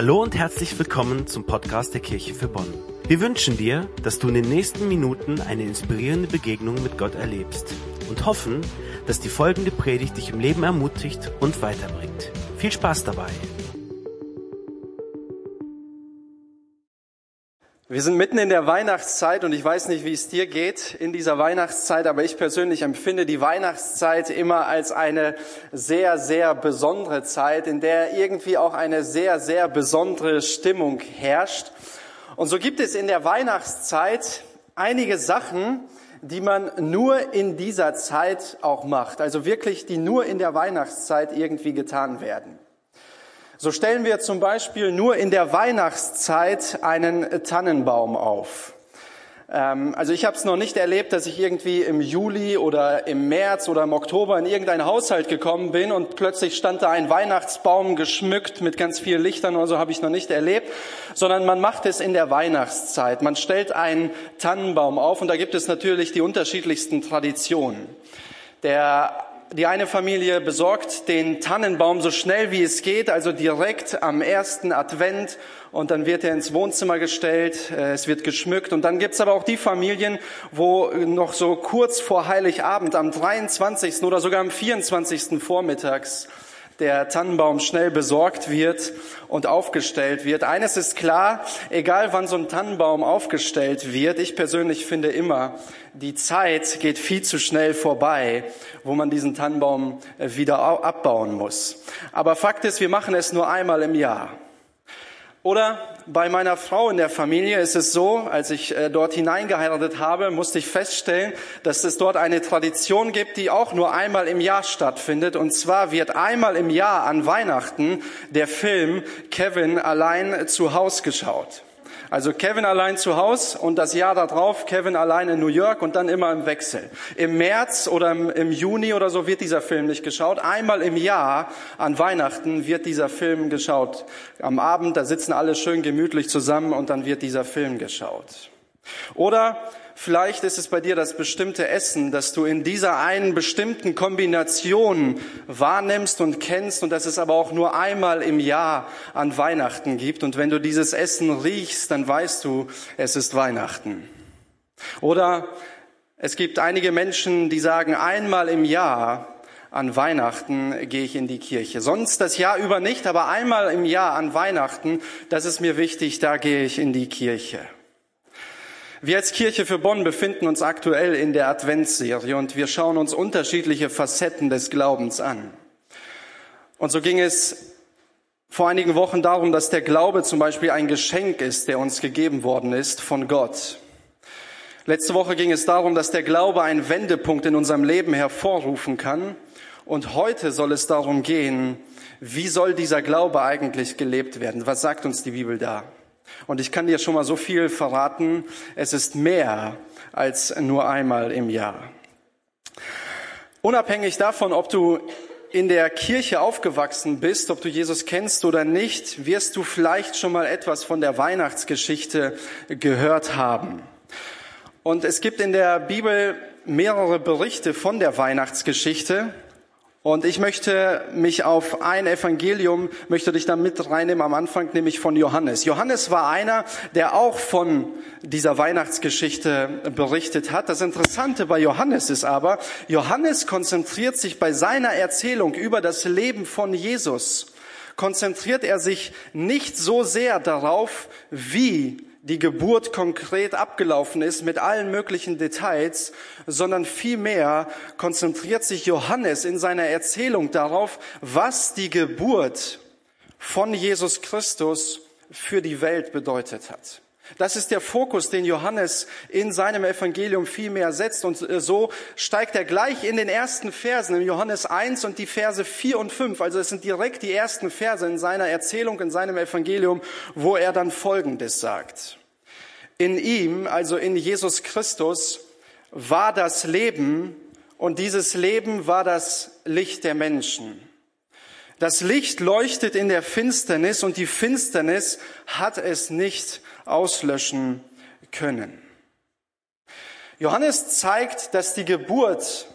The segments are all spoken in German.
Hallo und herzlich willkommen zum Podcast der Kirche für Bonn. Wir wünschen dir, dass du in den nächsten Minuten eine inspirierende Begegnung mit Gott erlebst und hoffen, dass die folgende Predigt dich im Leben ermutigt und weiterbringt. Viel Spaß dabei! Wir sind mitten in der Weihnachtszeit und ich weiß nicht, wie es dir geht in dieser Weihnachtszeit, aber ich persönlich empfinde die Weihnachtszeit immer als eine sehr, sehr besondere Zeit, in der irgendwie auch eine sehr, sehr besondere Stimmung herrscht. Und so gibt es in der Weihnachtszeit einige Sachen, die man nur in dieser Zeit auch macht, also wirklich, die nur in der Weihnachtszeit irgendwie getan werden. So stellen wir zum Beispiel nur in der Weihnachtszeit einen Tannenbaum auf. Ähm, also ich habe es noch nicht erlebt, dass ich irgendwie im Juli oder im März oder im Oktober in irgendein Haushalt gekommen bin und plötzlich stand da ein Weihnachtsbaum geschmückt mit ganz vielen Lichtern oder so habe ich noch nicht erlebt, sondern man macht es in der Weihnachtszeit. Man stellt einen Tannenbaum auf und da gibt es natürlich die unterschiedlichsten Traditionen. Der die eine Familie besorgt den Tannenbaum so schnell wie es geht, also direkt am ersten Advent und dann wird er ins Wohnzimmer gestellt, äh, es wird geschmückt und dann gibt's aber auch die Familien, wo noch so kurz vor Heiligabend am 23. oder sogar am 24. vormittags der Tannenbaum schnell besorgt wird und aufgestellt wird. Eines ist klar, egal wann so ein Tannenbaum aufgestellt wird, ich persönlich finde immer, die Zeit geht viel zu schnell vorbei, wo man diesen Tannenbaum äh, wieder abbauen muss. Aber Fakt ist, wir machen es nur einmal im Jahr. Oder bei meiner Frau in der Familie ist es so, als ich äh, dort hineingeheiratet habe, musste ich feststellen, dass es dort eine Tradition gibt, die auch nur einmal im Jahr stattfindet. Und zwar wird einmal im Jahr an Weihnachten der Film Kevin allein zu Haus geschaut. Also Kevin allein zu Haus und das Jahr darauf Kevin allein in New York und dann immer im Wechsel. Im März oder im, Juni oder so wird dieser Film nicht geschaut. Einmal im Jahr an Weihnachten wird dieser Film geschaut. Am Abend, da sitzen alle schön gemütlich zusammen und dann wird dieser Film geschaut. Oder Vielleicht ist es bei dir das bestimmte Essen, das du in dieser einen bestimmten Kombination wahrnimmst und kennst und das es aber auch nur einmal im Jahr an Weihnachten gibt. Und wenn du dieses Essen riechst, dann weißt du, es ist Weihnachten. Oder es gibt einige Menschen, die sagen, einmal im Jahr an Weihnachten gehe ich in die Kirche. Sonst das Jahr über nicht, aber einmal im Jahr an Weihnachten, das ist mir wichtig, da gehe ich in die Kirche. Wir als Kirche für Bonn befinden uns aktuell in der Adventsserie und wir schauen uns unterschiedliche Facetten des Glaubens an. Und so ging es vor einigen Wochen darum, dass der Glaube zum Beispiel ein Geschenk ist, der uns gegeben worden ist von Gott. Letzte Woche ging es darum, dass der Glaube einen Wendepunkt in unserem Leben hervorrufen kann. Und heute soll es darum gehen, wie soll dieser Glaube eigentlich gelebt werden? Was sagt uns die Bibel da? Und ich kann dir schon mal so viel verraten, es ist mehr als nur einmal im Jahr. Unabhängig davon, ob du in der Kirche aufgewachsen bist, ob du Jesus kennst oder nicht, wirst du vielleicht schon mal etwas von der Weihnachtsgeschichte gehört haben. Und es gibt in der Bibel mehrere Berichte von der Weihnachtsgeschichte. Und ich möchte mich auf ein Evangelium, möchte dich da mit reinnehmen am Anfang, nämlich von Johannes. Johannes war einer, der auch von dieser Weihnachtsgeschichte berichtet hat. Das Interessante bei Johannes ist aber, Johannes konzentriert sich bei seiner Erzählung über das Leben von Jesus, konzentriert er sich nicht so sehr darauf, wie die Geburt konkret abgelaufen ist mit allen möglichen Details, sondern vielmehr konzentriert sich Johannes in seiner Erzählung darauf, was die Geburt von Jesus Christus für die Welt bedeutet hat. Das ist der Fokus, den Johannes in seinem Evangelium viel mehr setzt. Und äh, so steigt er gleich in den ersten Versen, im Johannes 1 und die Verse 4 und 5. Also es sind direkt die ersten Verse in seiner Erzählung, in seinem Evangelium, wo er dann Folgendes sagt. In ihm, also in Jesus Christus, war das Leben und dieses Leben war das Licht der Menschen. Das Licht leuchtet in der Finsternis und die Finsternis hat es nicht auslöschen können. Johannes zeigt, dass die Geburt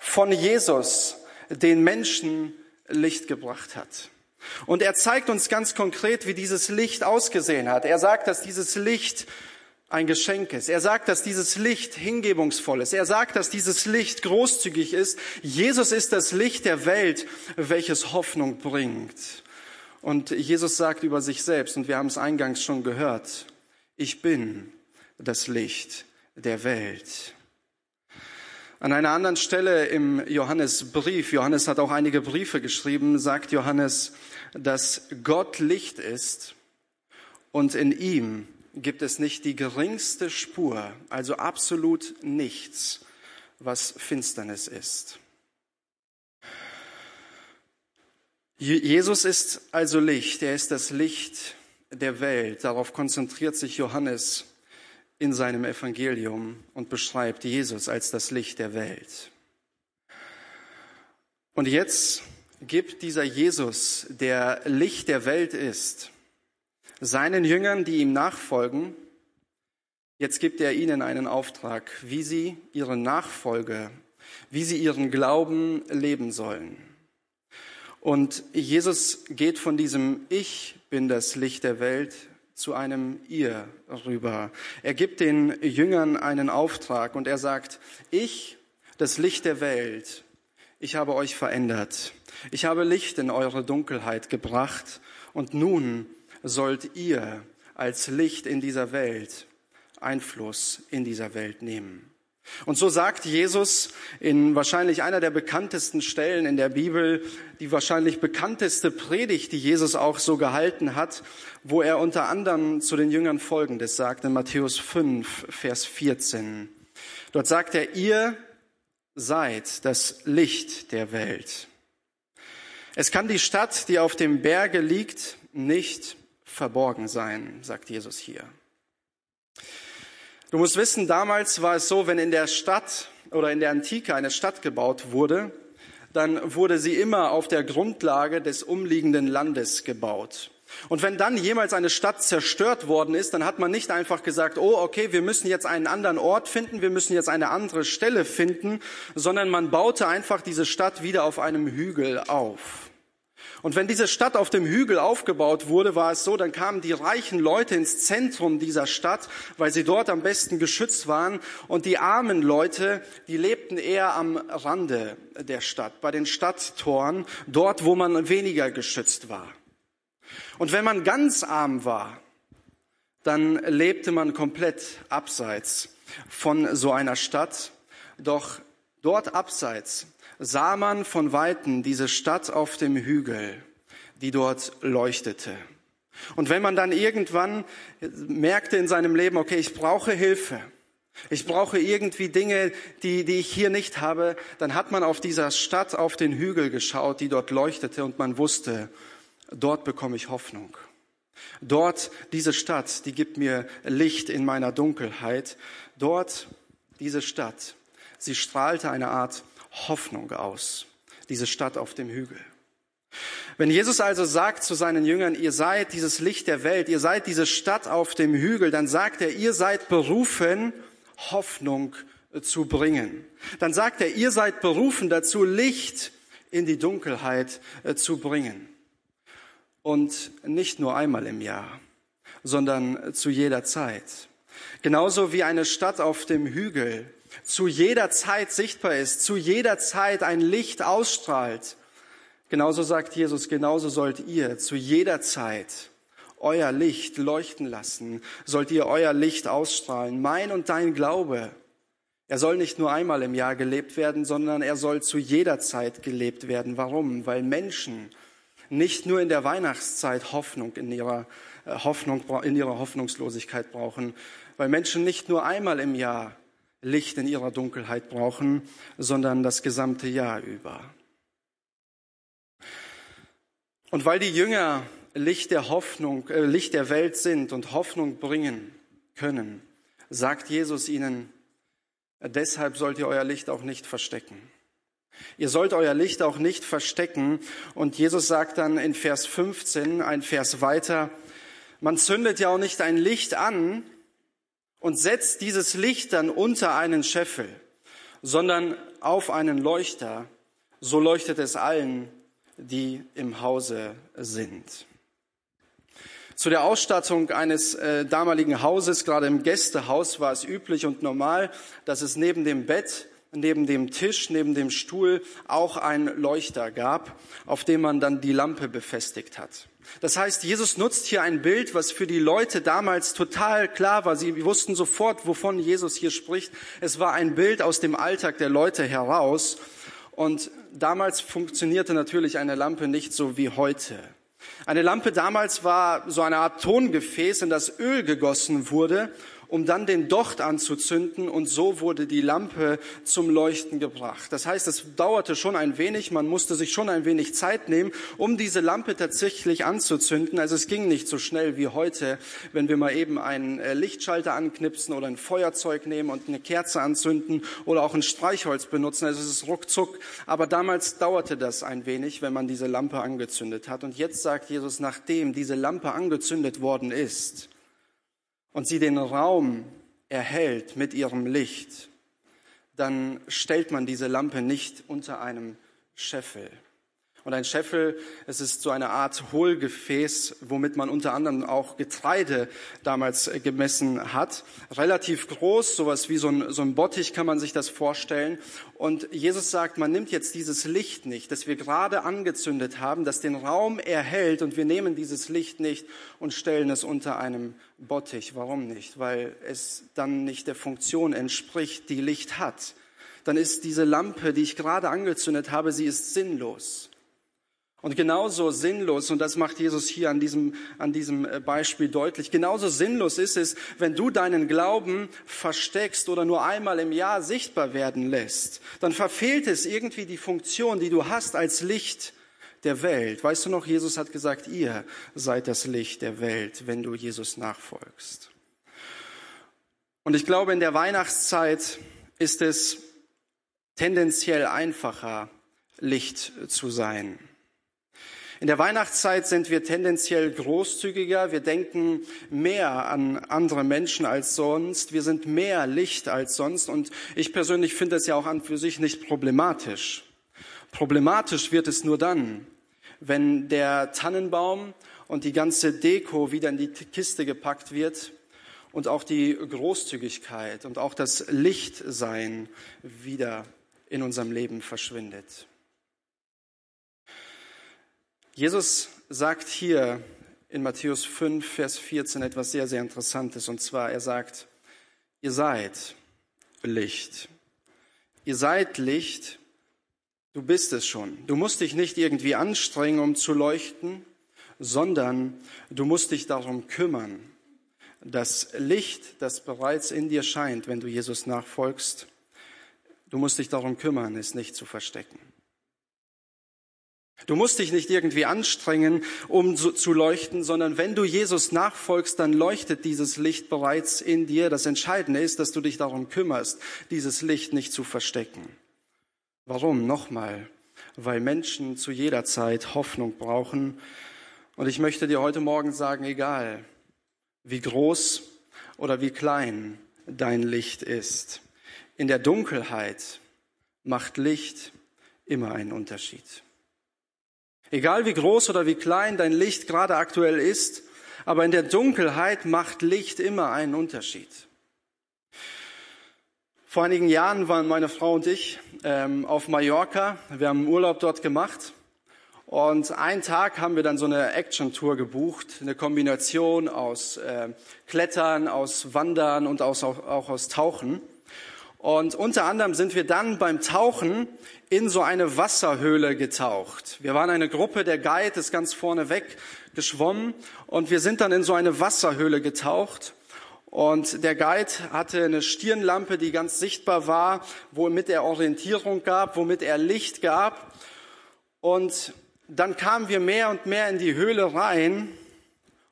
von Jesus den Menschen Licht gebracht hat. Und er zeigt uns ganz konkret, wie dieses Licht ausgesehen hat. Er sagt, dass dieses Licht ein Geschenk ist. Er sagt, dass dieses Licht hingebungsvoll ist. Er sagt, dass dieses Licht großzügig ist. Jesus ist das Licht der Welt, welches Hoffnung bringt. Und Jesus sagt über sich selbst, und wir haben es eingangs schon gehört, ich bin das Licht der Welt. An einer anderen Stelle im Johannesbrief, Johannes hat auch einige Briefe geschrieben, sagt Johannes, dass Gott Licht ist und in ihm gibt es nicht die geringste Spur, also absolut nichts, was Finsternis ist. Jesus ist also Licht, er ist das Licht der Welt. Darauf konzentriert sich Johannes in seinem Evangelium und beschreibt Jesus als das Licht der Welt. Und jetzt gibt dieser Jesus, der Licht der Welt ist, seinen Jüngern, die ihm nachfolgen, jetzt gibt er ihnen einen Auftrag, wie sie ihre Nachfolge, wie sie ihren Glauben leben sollen. Und Jesus geht von diesem Ich bin das Licht der Welt zu einem Ihr rüber. Er gibt den Jüngern einen Auftrag und er sagt, ich, das Licht der Welt, ich habe euch verändert. Ich habe Licht in eure Dunkelheit gebracht und nun sollt ihr als Licht in dieser Welt Einfluss in dieser Welt nehmen. Und so sagt Jesus in wahrscheinlich einer der bekanntesten Stellen in der Bibel, die wahrscheinlich bekannteste Predigt, die Jesus auch so gehalten hat, wo er unter anderem zu den Jüngern Folgendes sagt in Matthäus 5, Vers 14. Dort sagt er, ihr seid das Licht der Welt. Es kann die Stadt, die auf dem Berge liegt, nicht verborgen sein, sagt Jesus hier. Du musst wissen, damals war es so, wenn in der Stadt oder in der Antike eine Stadt gebaut wurde, dann wurde sie immer auf der Grundlage des umliegenden Landes gebaut. Und wenn dann jemals eine Stadt zerstört worden ist, dann hat man nicht einfach gesagt, oh, okay, wir müssen jetzt einen anderen Ort finden, wir müssen jetzt eine andere Stelle finden, sondern man baute einfach diese Stadt wieder auf einem Hügel auf. Und wenn diese Stadt auf dem Hügel aufgebaut wurde, war es so, dann kamen die reichen Leute ins Zentrum dieser Stadt, weil sie dort am besten geschützt waren. Und die armen Leute, die lebten eher am Rande der Stadt, bei den Stadttoren, dort, wo man weniger geschützt war. Und wenn man ganz arm war, dann lebte man komplett abseits von so einer Stadt. Doch dort abseits sah man von Weitem diese Stadt auf dem Hügel, die dort leuchtete. Und wenn man dann irgendwann merkte in seinem Leben, okay, ich brauche Hilfe, ich brauche irgendwie Dinge, die, die ich hier nicht habe, dann hat man auf dieser Stadt auf den Hügel geschaut, die dort leuchtete und man wusste, dort bekomme ich Hoffnung. Dort, diese Stadt, die gibt mir Licht in meiner Dunkelheit. Dort, diese Stadt, sie strahlte eine Art Hoffnung aus, diese Stadt auf dem Hügel. Wenn Jesus also sagt zu seinen Jüngern, ihr seid dieses Licht der Welt, ihr seid diese Stadt auf dem Hügel, dann sagt er, ihr seid berufen, Hoffnung zu bringen. Dann sagt er, ihr seid berufen dazu, Licht in die Dunkelheit äh, zu bringen. Und nicht nur einmal im Jahr, sondern zu jeder Zeit. Genauso wie eine Stadt auf dem Hügel zu jeder Zeit sichtbar ist, zu jeder Zeit ein Licht ausstrahlt. Genauso sagt Jesus, genauso sollt ihr zu jeder Zeit euer Licht leuchten lassen, sollt ihr euer Licht ausstrahlen. Mein und dein Glaube, er soll nicht nur einmal im Jahr gelebt werden, sondern er soll zu jeder Zeit gelebt werden. Warum? Weil Menschen nicht nur in der Weihnachtszeit Hoffnung in ihrer äh, Hoffnung, in ihrer Hoffnungslosigkeit brauchen, weil Menschen nicht nur einmal im Jahr Licht in ihrer Dunkelheit brauchen, sondern das gesamte Jahr über. Und weil die Jünger Licht der Hoffnung, äh, Licht der Welt sind und Hoffnung bringen können, sagt Jesus ihnen, deshalb sollt ihr euer Licht auch nicht verstecken. Ihr sollt euer Licht auch nicht verstecken. Und Jesus sagt dann in Vers 15, ein Vers weiter, man zündet ja auch nicht ein Licht an und setzt dieses Licht dann unter einen Scheffel, sondern auf einen Leuchter. So leuchtet es allen, die im Hause sind. Zu der Ausstattung eines äh, damaligen Hauses, gerade im Gästehaus, war es üblich und normal, dass es neben dem Bett, neben dem Tisch, neben dem Stuhl auch ein Leuchter gab, auf dem man dann die Lampe befestigt hat. Das heißt, Jesus nutzt hier ein Bild, was für die Leute damals total klar war. Sie wussten sofort, wovon Jesus hier spricht. Es war ein Bild aus dem Alltag der Leute heraus. Und damals funktionierte natürlich eine Lampe nicht so wie heute. Eine Lampe damals war so eine Art Tongefäß, in das Öl gegossen wurde um dann den Docht anzuzünden und so wurde die Lampe zum Leuchten gebracht. Das heißt, es dauerte schon ein wenig, man musste sich schon ein wenig Zeit nehmen, um diese Lampe tatsächlich anzuzünden. Also es ging nicht so schnell wie heute, wenn wir mal eben einen äh, Lichtschalter anknipsen oder ein Feuerzeug nehmen und eine Kerze anzünden oder auch ein Streichholz benutzen. Also es ist ruckzuck. Aber damals dauerte das ein wenig, wenn man diese Lampe angezündet hat. Und jetzt sagt Jesus, nachdem diese Lampe angezündet worden ist, und sie den Raum erhält mit ihrem Licht, dann stellt man diese Lampe nicht unter einem Scheffel. Und ein Scheffel, es ist so eine Art Hohlgefäß, womit man unter anderem auch Getreide damals gemessen hat. Relativ groß, sowas wie so ein, so ein Bottich kann man sich das vorstellen. Und Jesus sagt, man nimmt jetzt dieses Licht nicht, das wir gerade angezündet haben, das den Raum erhält und wir nehmen dieses Licht nicht und stellen es unter einem Bottich. Warum nicht? Weil es dann nicht der Funktion entspricht, die Licht hat. Dann ist diese Lampe, die ich gerade angezündet habe, sie ist sinnlos. Und genauso sinnlos, und das macht Jesus hier an diesem, an diesem äh, Beispiel deutlich, genauso sinnlos ist es, wenn du deinen Glauben versteckst oder nur einmal im Jahr sichtbar werden lässt, dann verfehlt es irgendwie die Funktion, die du hast als Licht der Welt. Weißt du noch, Jesus hat gesagt, ihr seid das Licht der Welt, wenn du Jesus nachfolgst. Und ich glaube, in der Weihnachtszeit ist es tendenziell einfacher, Licht zu sein. In der Weihnachtszeit sind wir tendenziell großzügiger. Wir denken mehr an andere Menschen als sonst. Wir sind mehr Licht als sonst. Und ich persönlich finde es ja auch an für sich nicht problematisch. Problematisch wird es nur dann, wenn der Tannenbaum und die ganze Deko wieder in die Kiste gepackt wird und auch die Großzügigkeit und auch das Lichtsein wieder in unserem Leben verschwindet. Jesus sagt hier in Matthäus 5, Vers 14 etwas sehr, sehr Interessantes. Und zwar, er sagt, ihr seid Licht. Ihr seid Licht. Du bist es schon. Du musst dich nicht irgendwie anstrengen, um zu leuchten, sondern du musst dich darum kümmern, das Licht, das bereits in dir scheint, wenn du Jesus nachfolgst, du musst dich darum kümmern, es nicht zu verstecken. Du musst dich nicht irgendwie anstrengen, um zu leuchten, sondern wenn du Jesus nachfolgst, dann leuchtet dieses Licht bereits in dir. Das Entscheidende ist, dass du dich darum kümmerst, dieses Licht nicht zu verstecken. Warum? Nochmal, weil Menschen zu jeder Zeit Hoffnung brauchen. Und ich möchte dir heute Morgen sagen, egal wie groß oder wie klein dein Licht ist, in der Dunkelheit macht Licht immer einen Unterschied. Egal wie groß oder wie klein dein Licht gerade aktuell ist, aber in der Dunkelheit macht Licht immer einen Unterschied. Vor einigen Jahren waren meine Frau und ich ähm, auf Mallorca. Wir haben Urlaub dort gemacht. Und einen Tag haben wir dann so eine Action-Tour gebucht, eine Kombination aus äh, Klettern, aus Wandern und aus, auch, auch aus Tauchen. Und unter anderem sind wir dann beim Tauchen in so eine Wasserhöhle getaucht. Wir waren eine Gruppe, der Guide ist ganz vorne weg geschwommen und wir sind dann in so eine Wasserhöhle getaucht. Und der Guide hatte eine Stirnlampe, die ganz sichtbar war, womit er Orientierung gab, womit er Licht gab. Und dann kamen wir mehr und mehr in die Höhle rein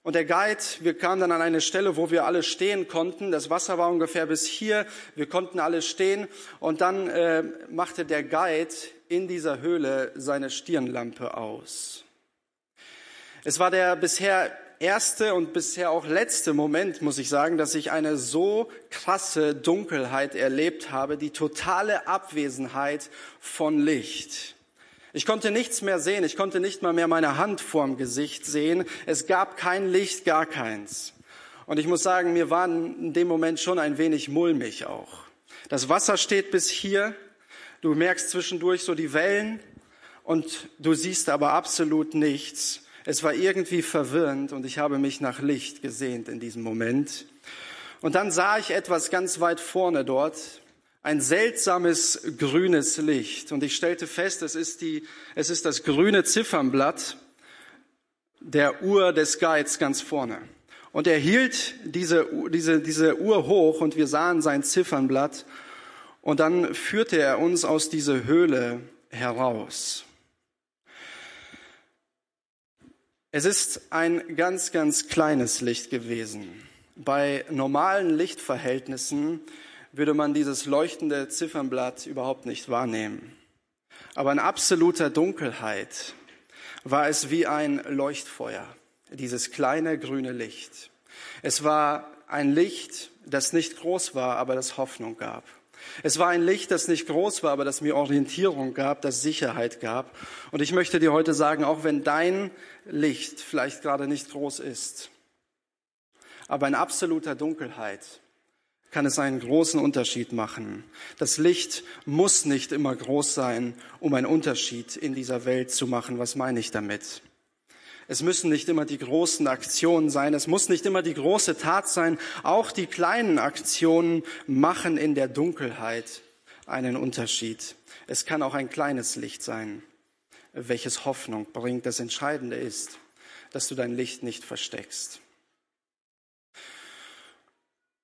und der Guide, wir kamen dann an eine Stelle, wo wir alle stehen konnten. Das Wasser war ungefähr bis hier. Wir konnten alle stehen. Und dann äh, machte der Guide in dieser Höhle seine Stirnlampe aus. Es war der bisher erste und bisher auch letzte Moment, muss ich sagen, dass ich eine so krasse Dunkelheit erlebt habe, die totale Abwesenheit von Licht. Ich konnte nichts mehr sehen. Ich konnte nicht mal mehr meine Hand vorm Gesicht sehen. Es gab kein Licht, gar keins. Und ich muss sagen, mir war in dem Moment schon ein wenig mulmig auch. Das Wasser steht bis hier. Du merkst zwischendurch so die Wellen und du siehst aber absolut nichts. Es war irgendwie verwirrend und ich habe mich nach Licht gesehnt in diesem Moment. Und dann sah ich etwas ganz weit vorne dort, ein seltsames grünes Licht. Und ich stellte fest, es ist, die, es ist das grüne Ziffernblatt der Uhr des Guides ganz vorne. Und er hielt diese, diese, diese Uhr hoch und wir sahen sein Ziffernblatt. Und dann führte er uns aus dieser Höhle heraus. Es ist ein ganz, ganz kleines Licht gewesen. Bei normalen Lichtverhältnissen würde man dieses leuchtende Ziffernblatt überhaupt nicht wahrnehmen. Aber in absoluter Dunkelheit war es wie ein Leuchtfeuer, dieses kleine grüne Licht. Es war ein Licht, das nicht groß war, aber das Hoffnung gab. Es war ein Licht, das nicht groß war, aber das mir Orientierung gab, das Sicherheit gab. Und ich möchte dir heute sagen, auch wenn dein Licht vielleicht gerade nicht groß ist, aber in absoluter Dunkelheit kann es einen großen Unterschied machen. Das Licht muss nicht immer groß sein, um einen Unterschied in dieser Welt zu machen. Was meine ich damit? Es müssen nicht immer die großen Aktionen sein, es muss nicht immer die große Tat sein. Auch die kleinen Aktionen machen in der Dunkelheit einen Unterschied. Es kann auch ein kleines Licht sein, welches Hoffnung bringt. Das Entscheidende ist, dass du dein Licht nicht versteckst.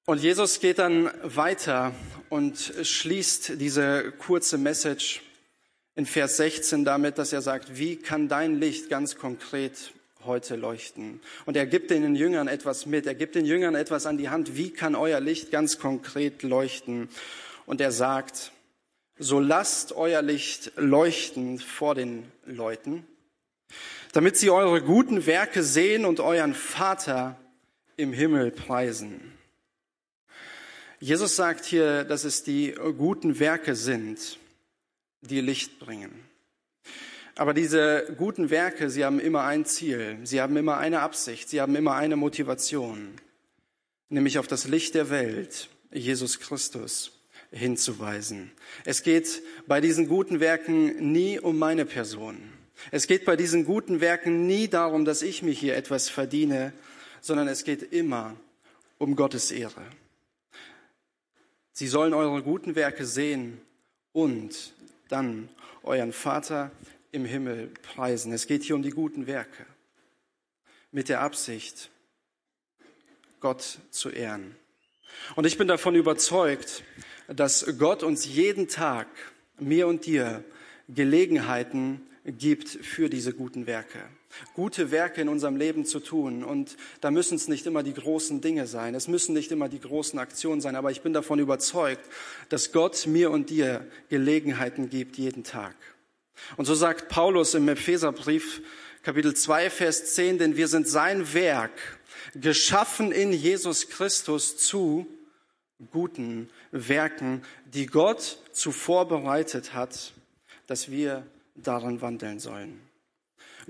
Und Jesus geht dann weiter und schließt diese kurze Message in Vers 16 damit, dass er sagt, wie kann dein Licht ganz konkret heute leuchten. Und er gibt den Jüngern etwas mit. Er gibt den Jüngern etwas an die Hand. Wie kann euer Licht ganz konkret leuchten? Und er sagt, so lasst euer Licht leuchten vor den Leuten, damit sie eure guten Werke sehen und euren Vater im Himmel preisen. Jesus sagt hier, dass es die guten Werke sind, die Licht bringen. Aber diese guten Werke, sie haben immer ein Ziel, sie haben immer eine Absicht, sie haben immer eine Motivation, nämlich auf das Licht der Welt, Jesus Christus, hinzuweisen. Es geht bei diesen guten Werken nie um meine Person. Es geht bei diesen guten Werken nie darum, dass ich mich hier etwas verdiene, sondern es geht immer um Gottes Ehre. Sie sollen eure guten Werke sehen und dann euren Vater im Himmel preisen. Es geht hier um die guten Werke mit der Absicht, Gott zu ehren. Und ich bin davon überzeugt, dass Gott uns jeden Tag, mir und dir, Gelegenheiten gibt für diese guten Werke. Gute Werke in unserem Leben zu tun. Und da müssen es nicht immer die großen Dinge sein. Es müssen nicht immer die großen Aktionen sein. Aber ich bin davon überzeugt, dass Gott mir und dir Gelegenheiten gibt jeden Tag. Und so sagt Paulus im Epheserbrief Kapitel 2, Vers 10, denn wir sind sein Werk, geschaffen in Jesus Christus zu guten Werken, die Gott zuvor bereitet hat, dass wir daran wandeln sollen.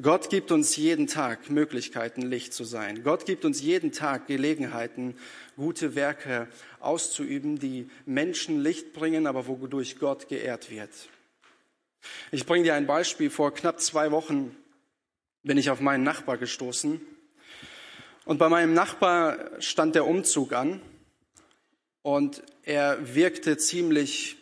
Gott gibt uns jeden Tag Möglichkeiten, Licht zu sein. Gott gibt uns jeden Tag Gelegenheiten, gute Werke auszuüben, die Menschen Licht bringen, aber wodurch Gott geehrt wird. Ich bringe dir ein Beispiel. Vor knapp zwei Wochen bin ich auf meinen Nachbar gestoßen. Und bei meinem Nachbar stand der Umzug an. Und er wirkte ziemlich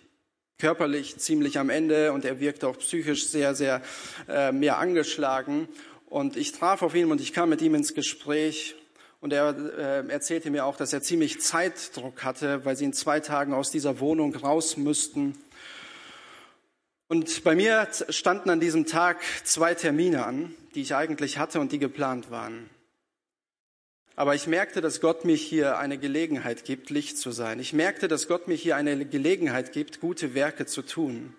körperlich, ziemlich am Ende. Und er wirkte auch psychisch sehr, sehr äh, mehr angeschlagen. Und ich traf auf ihn und ich kam mit ihm ins Gespräch. Und er äh, erzählte mir auch, dass er ziemlich Zeitdruck hatte, weil sie in zwei Tagen aus dieser Wohnung raus müssten. Und bei mir standen an diesem Tag zwei Termine an, die ich eigentlich hatte und die geplant waren. Aber ich merkte, dass Gott mir hier eine Gelegenheit gibt, Licht zu sein. Ich merkte, dass Gott mir hier eine Gelegenheit gibt, gute Werke zu tun,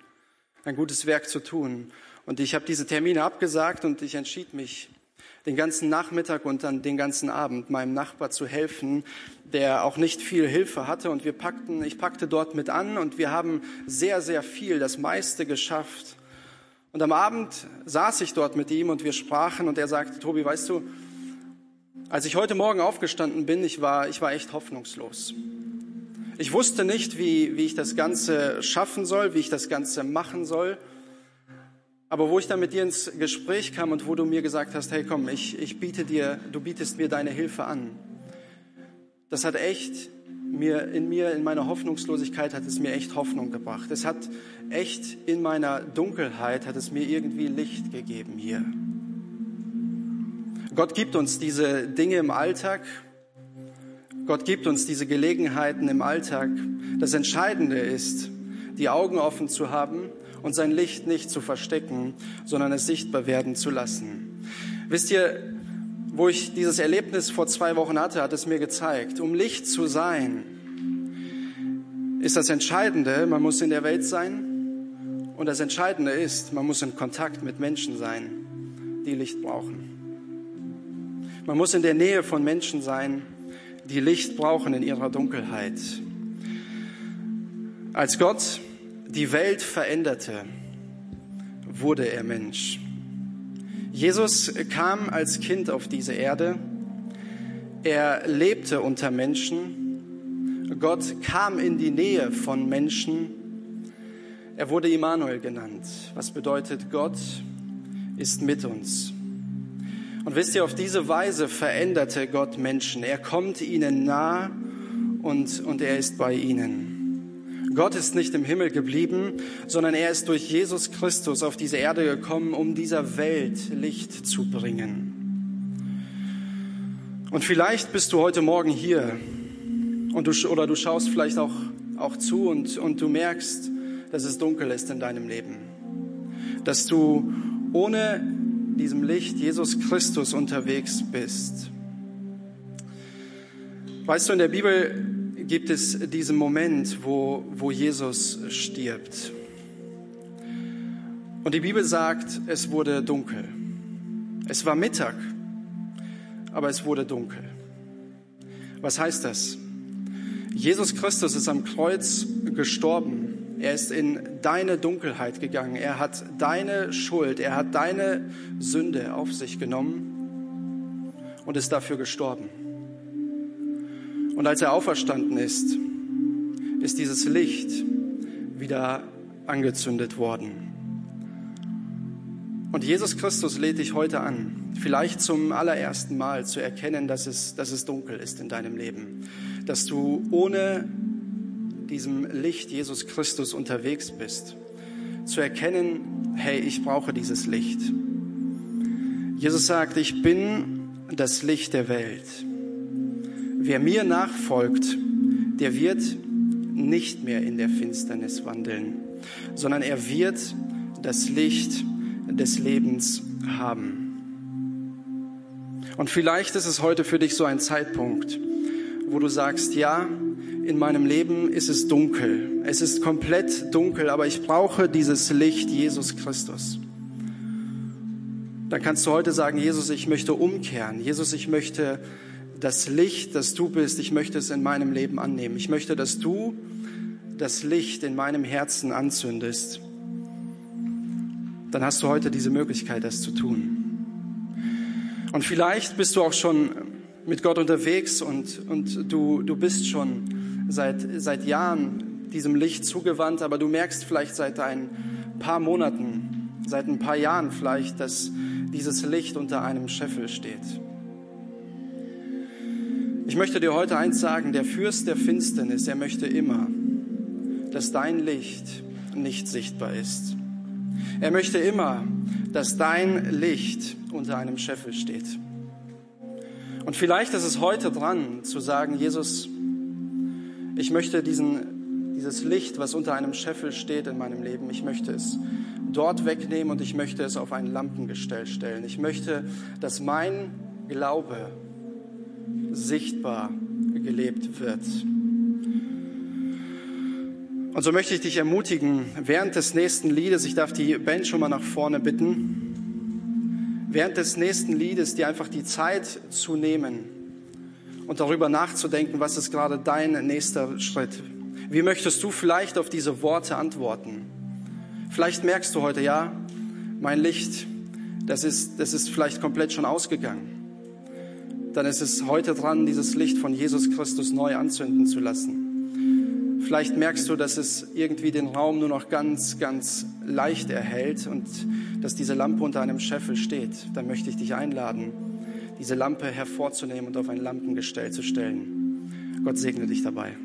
ein gutes Werk zu tun. Und ich habe diese Termine abgesagt und ich entschied mich, den ganzen Nachmittag und dann den ganzen Abend meinem Nachbar zu helfen, der auch nicht viel Hilfe hatte. Und wir packten, ich packte dort mit an und wir haben sehr, sehr viel, das meiste geschafft. Und am Abend saß ich dort mit ihm und wir sprachen und er sagte, Tobi, weißt du, als ich heute Morgen aufgestanden bin, ich war, ich war echt hoffnungslos. Ich wusste nicht, wie, wie ich das Ganze schaffen soll, wie ich das Ganze machen soll. Aber wo ich dann mit dir ins Gespräch kam und wo du mir gesagt hast, hey komm, ich, ich biete dir, du bietest mir deine Hilfe an. Das hat echt mir, in mir, in meiner Hoffnungslosigkeit hat es mir echt Hoffnung gebracht. Es hat echt in meiner Dunkelheit hat es mir irgendwie Licht gegeben hier. Gott gibt uns diese Dinge im Alltag. Gott gibt uns diese Gelegenheiten im Alltag. Das Entscheidende ist, die Augen offen zu haben und sein Licht nicht zu verstecken, sondern es sichtbar werden zu lassen. Wisst ihr, wo ich dieses Erlebnis vor zwei Wochen hatte, hat es mir gezeigt, um Licht zu sein, ist das Entscheidende, man muss in der Welt sein und das Entscheidende ist, man muss in Kontakt mit Menschen sein, die Licht brauchen. Man muss in der Nähe von Menschen sein, die Licht brauchen in ihrer Dunkelheit. Als Gott die Welt veränderte, wurde er Mensch. Jesus kam als Kind auf diese Erde. Er lebte unter Menschen. Gott kam in die Nähe von Menschen. Er wurde Immanuel genannt, was bedeutet, Gott ist mit uns. Und wisst ihr, auf diese Weise veränderte Gott Menschen. Er kommt ihnen nah und, und er ist bei ihnen. Gott ist nicht im Himmel geblieben, sondern er ist durch Jesus Christus auf diese Erde gekommen, um dieser Welt Licht zu bringen. Und vielleicht bist du heute Morgen hier und du, oder du schaust vielleicht auch, auch zu und, und du merkst, dass es dunkel ist in deinem Leben. Dass du ohne diesem Licht Jesus Christus unterwegs bist. Weißt du, in der Bibel gibt es diesen Moment, wo, wo Jesus stirbt. Und die Bibel sagt, es wurde dunkel. Es war Mittag, aber es wurde dunkel. Was heißt das? Jesus Christus ist am Kreuz gestorben. Er ist in deine Dunkelheit gegangen. Er hat deine Schuld, er hat deine Sünde auf sich genommen und ist dafür gestorben. Und als er auferstanden ist, ist dieses Licht wieder angezündet worden. Und Jesus Christus lädt dich heute an, vielleicht zum allerersten Mal zu erkennen, dass es, dass es dunkel ist in deinem Leben, dass du ohne diesem Licht Jesus Christus unterwegs bist, zu erkennen, hey, ich brauche dieses Licht. Jesus sagt, ich bin das Licht der Welt. Wer mir nachfolgt, der wird nicht mehr in der Finsternis wandeln, sondern er wird das Licht des Lebens haben. Und vielleicht ist es heute für dich so ein Zeitpunkt, wo du sagst, ja, in meinem Leben ist es dunkel. Es ist komplett dunkel, aber ich brauche dieses Licht Jesus Christus. Dann kannst du heute sagen, Jesus, ich möchte umkehren. Jesus, ich möchte das Licht, das du bist, ich möchte es in meinem Leben annehmen. Ich möchte, dass du das Licht in meinem Herzen anzündest. Dann hast du heute diese Möglichkeit, das zu tun. Und vielleicht bist du auch schon mit Gott unterwegs und, und du, du bist schon seit, seit Jahren diesem Licht zugewandt, aber du merkst vielleicht seit ein paar Monaten, seit ein paar Jahren vielleicht, dass dieses Licht unter einem Scheffel steht. Ich möchte dir heute eins sagen, der Fürst der Finsternis, er möchte immer, dass dein Licht nicht sichtbar ist. Er möchte immer, dass dein Licht unter einem Scheffel steht. Und vielleicht ist es heute dran zu sagen, Jesus, ich möchte diesen, dieses Licht, was unter einem Scheffel steht in meinem Leben, ich möchte es dort wegnehmen und ich möchte es auf ein Lampengestell stellen. Ich möchte, dass mein Glaube sichtbar gelebt wird. Und so möchte ich dich ermutigen, während des nächsten Liedes, ich darf die Band schon mal nach vorne bitten, während des nächsten Liedes dir einfach die Zeit zu nehmen und darüber nachzudenken, was ist gerade dein nächster Schritt. Wie möchtest du vielleicht auf diese Worte antworten? Vielleicht merkst du heute, ja, mein Licht, das ist, das ist vielleicht komplett schon ausgegangen. Dann ist es heute dran, dieses Licht von Jesus Christus neu anzünden zu lassen. Vielleicht merkst du, dass es irgendwie den Raum nur noch ganz, ganz leicht erhält und dass diese Lampe unter einem Scheffel steht. Dann möchte ich dich einladen, diese Lampe hervorzunehmen und auf ein Lampengestell zu stellen. Gott segne dich dabei.